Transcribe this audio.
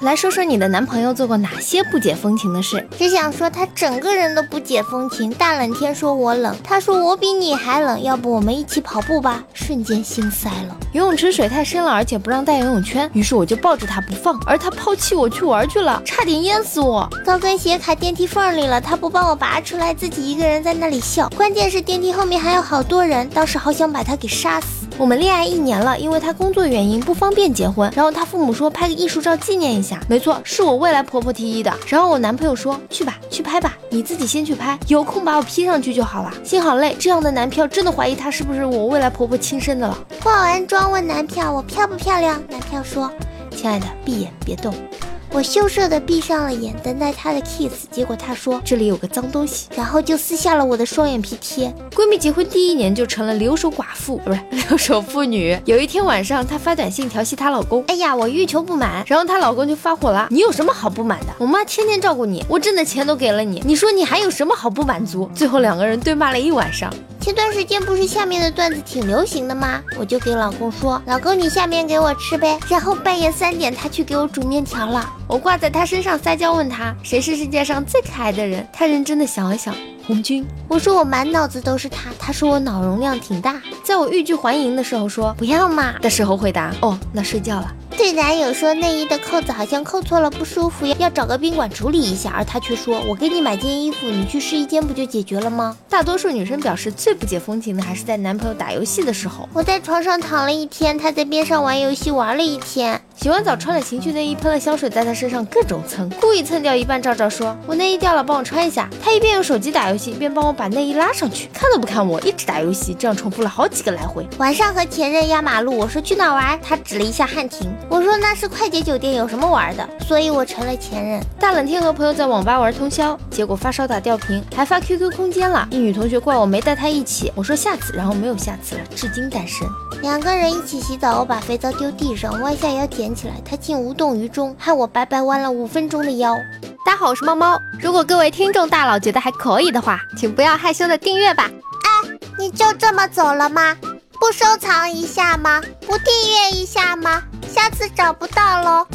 来说说你的男朋友做过哪些不解风情的事？只想说他整个人都不解风情。大冷天说我冷，他说我比你还冷，要不我们一起跑步吧？瞬间心塞了。游泳池水太深了，而且不让带游泳圈，于是我就抱着他不放，而他抛弃我去玩去了，差点淹死我。高跟鞋卡电梯缝里了，他不帮我拔出来，自己一个人在那里笑。关键是电梯后面还有好多人，当时好想把他给杀死。我们恋爱一年了，因为他工作原因不方便结婚，然后他父母说拍个艺术照纪念一下。没错，是我未来婆婆提议的。然后我男朋友说去吧，去拍吧，你自己先去拍，有空把我 P 上去就好了。心好累，这样的男票真的怀疑他是不是我未来婆婆亲生的了。化完妆问男票我漂不漂亮，男票说，亲爱的，闭眼别动。我羞涩的闭上了眼，等待他的 kiss。结果他说这里有个脏东西，然后就撕下了我的双眼皮贴。闺蜜结婚第一年就成了留守寡妇，不是 留守妇女。有一天晚上，她发短信调戏她老公，哎呀，我欲求不满。然后她老公就发火了，你有什么好不满的？我妈天天照顾你，我挣的钱都给了你，你说你还有什么好不满足？最后两个人对骂了一晚上。前段时间不是下面的段子挺流行的吗？我就给老公说，老公你下面给我吃呗。然后半夜三点他去给我煮面条了，我挂在他身上撒娇问他谁是世界上最可爱的人，他认真的想了想，红军。我说我满脑子都是他，他说我脑容量挺大，在我欲拒还迎的时候说不要嘛的时候回答哦那睡觉了。对男友说内衣的扣子好像扣错了不舒服，要找个宾馆处理一下，而他却说我给你买件衣服，你去试衣间不就解决了吗？大多数女生表示最不解风情的还是在男朋友打游戏的时候，我在床上躺了一天，他在边上玩游戏玩了一天。洗完澡穿了情趣内衣，喷了香水，在他身上各种蹭，故意蹭掉一半。照照说：“我内衣掉了，帮我穿一下。”他一边用手机打游戏，一边帮我把内衣拉上去，看都不看我，一直打游戏，这样重复了好几个来回。晚上和前任压马路，我说去哪玩？他指了一下汉庭，我说那是快捷酒店，有什么玩的？所以我成了前任。大冷天和朋友在网吧玩通宵，结果发烧打吊瓶，还发 QQ 空间了。一女同学怪我没带她一起，我说下次，然后没有下次了，至今单身。两个人一起洗澡，我把肥皂丢地上，弯下腰捡起来，他竟无动于衷，害我白白弯了五分钟的腰。大家好，我是猫猫。如果各位听众大佬觉得还可以的话，请不要害羞的订阅吧。哎，你就这么走了吗？不收藏一下吗？不订阅一下吗？下次找不到喽。